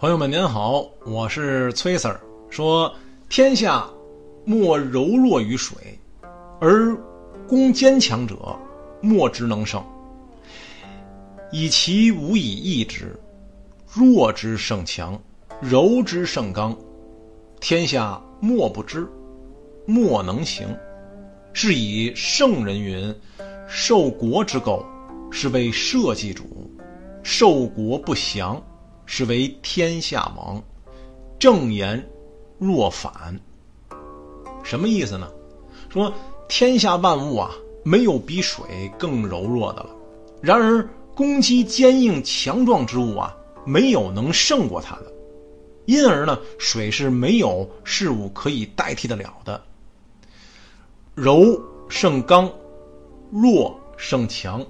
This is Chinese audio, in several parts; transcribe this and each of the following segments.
朋友们您好，我是崔 Sir。说天下莫柔弱于水，而攻坚强者莫之能胜。以其无以易之，弱之胜强，柔之胜刚。天下莫不知，莫能行。是以圣人云：“受国之垢，是为社稷主；受国不祥。”是为天下王，正言若反。什么意思呢？说天下万物啊，没有比水更柔弱的了。然而攻击坚硬强壮之物啊，没有能胜过它的。因而呢，水是没有事物可以代替得了的。柔胜刚，弱胜强，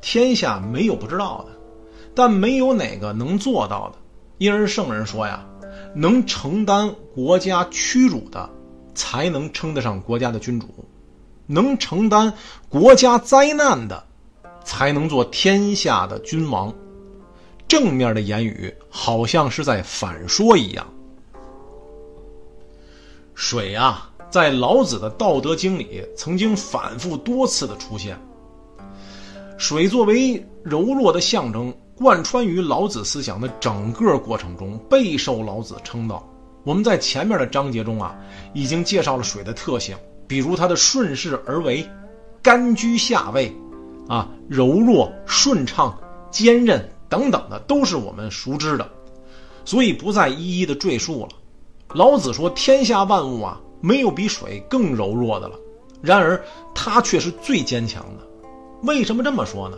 天下没有不知道的。但没有哪个能做到的，因而圣人说呀，能承担国家屈辱的，才能称得上国家的君主；能承担国家灾难的，才能做天下的君王。正面的言语好像是在反说一样。水啊，在老子的《道德经》里曾经反复多次的出现。水作为柔弱的象征。贯穿于老子思想的整个过程中，备受老子称道。我们在前面的章节中啊，已经介绍了水的特性，比如它的顺势而为、甘居下位、啊柔弱、顺畅、坚韧等等的，都是我们熟知的，所以不再一一的赘述了。老子说：“天下万物啊，没有比水更柔弱的了，然而它却是最坚强的。为什么这么说呢？”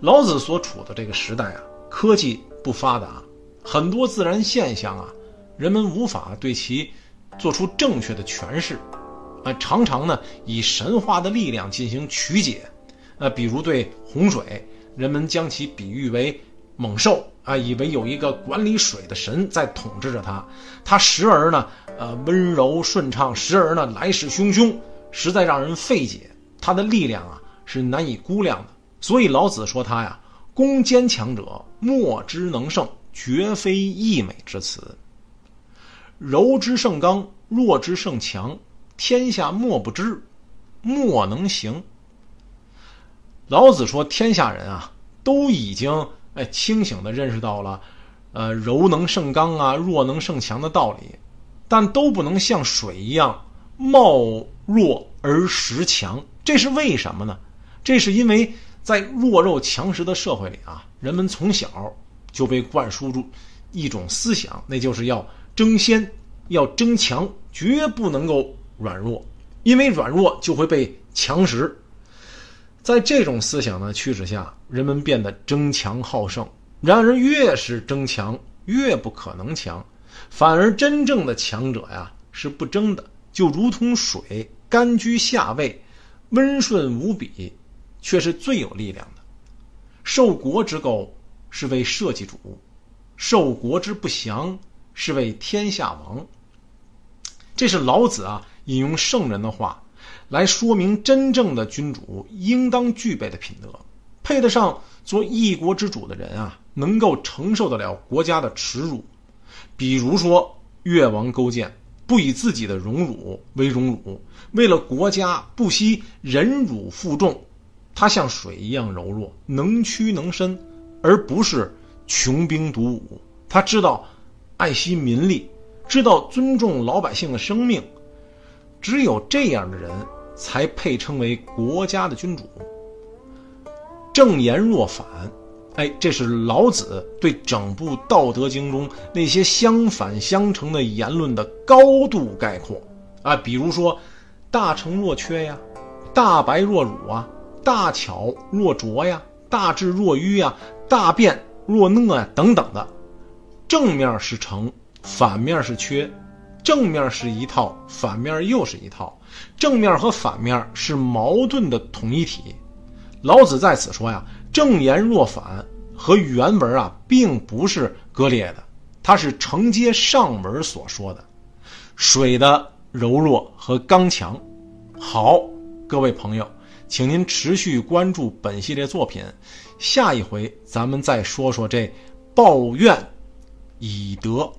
老子所处的这个时代啊，科技不发达，很多自然现象啊，人们无法对其做出正确的诠释，啊，常常呢以神话的力量进行曲解，啊，比如对洪水，人们将其比喻为猛兽啊，以为有一个管理水的神在统治着它，它时而呢呃温柔顺畅，时而呢来势汹汹，实在让人费解，它的力量啊是难以估量的。所以老子说他呀，攻坚强者莫之能胜，绝非溢美之词。柔之胜刚，弱之胜强，天下莫不知，莫能行。老子说，天下人啊，都已经哎清醒的认识到了，呃，柔能胜刚啊，弱能胜强的道理，但都不能像水一样貌弱而实强。这是为什么呢？这是因为。在弱肉强食的社会里啊，人们从小就被灌输出一种思想，那就是要争先，要争强，绝不能够软弱，因为软弱就会被强食。在这种思想的驱使下，人们变得争强好胜。然而，越是争强，越不可能强，反而真正的强者呀是不争的，就如同水，甘居下位，温顺无比。却是最有力量的。受国之垢，是为社稷主；受国之不祥，是为天下王。这是老子啊引用圣人的话，来说明真正的君主应当具备的品德，配得上做一国之主的人啊，能够承受得了国家的耻辱。比如说，越王勾践不以自己的荣辱为荣辱，为了国家不惜忍辱负重。他像水一样柔弱，能屈能伸，而不是穷兵黩武。他知道爱惜民力，知道尊重老百姓的生命。只有这样的人，才配称为国家的君主。正言若反，哎，这是老子对整部《道德经》中那些相反相成的言论的高度概括啊。比如说，大成若缺呀，大白若辱啊。大巧若拙呀，大智若愚呀，大辩若讷呀，等等的，正面是成，反面是缺，正面是一套，反面又是一套，正面和反面是矛盾的统一体。老子在此说呀，正言若反和原文啊并不是割裂的，它是承接上文所说的，水的柔弱和刚强。好，各位朋友。请您持续关注本系列作品，下一回咱们再说说这抱怨以德。